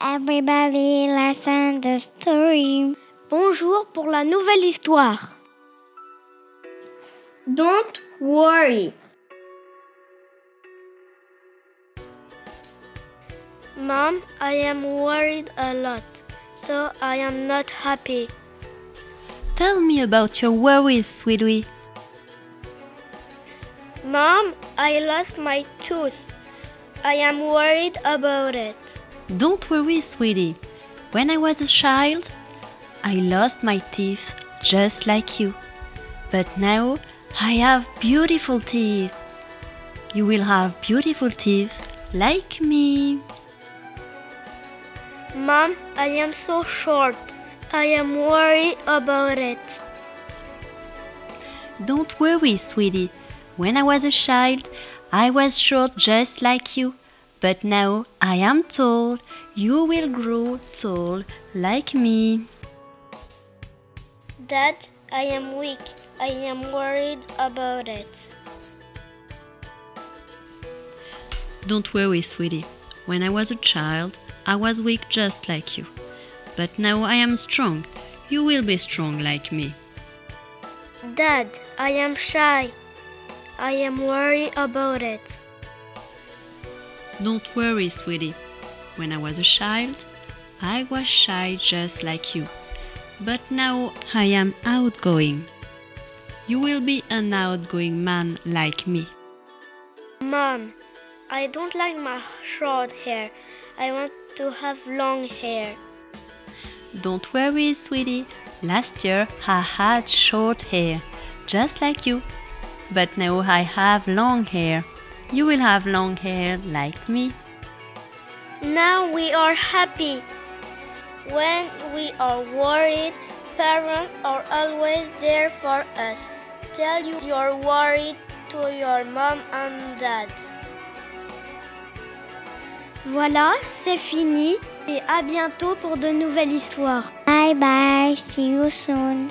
Everybody listen the story. Bonjour pour la nouvelle histoire. Don't worry. Mom, I am worried a lot, so I am not happy. Tell me about your worries, sweetie. Mom, I lost my tooth. I am worried about it. Don't worry, sweetie. When I was a child, I lost my teeth just like you. But now I have beautiful teeth. You will have beautiful teeth like me. Mom, I am so short. I am worried about it. Don't worry, sweetie. When I was a child, I was short just like you. But now I am tall. You will grow tall like me. Dad, I am weak. I am worried about it. Don't worry, sweetie. When I was a child, I was weak just like you. But now I am strong. You will be strong like me. Dad, I am shy. I am worried about it. Don't worry, sweetie. When I was a child, I was shy just like you. But now I am outgoing. You will be an outgoing man like me. Mom, I don't like my short hair. I want to have long hair. Don't worry, sweetie. Last year I had short hair, just like you. But now I have long hair. You will have long hair like me. Now we are happy. When we are worried, parents are always there for us. Tell you you're worried to your mom and dad. Voilà, c'est fini et à bientôt pour de nouvelles histoires. Bye bye. See you soon.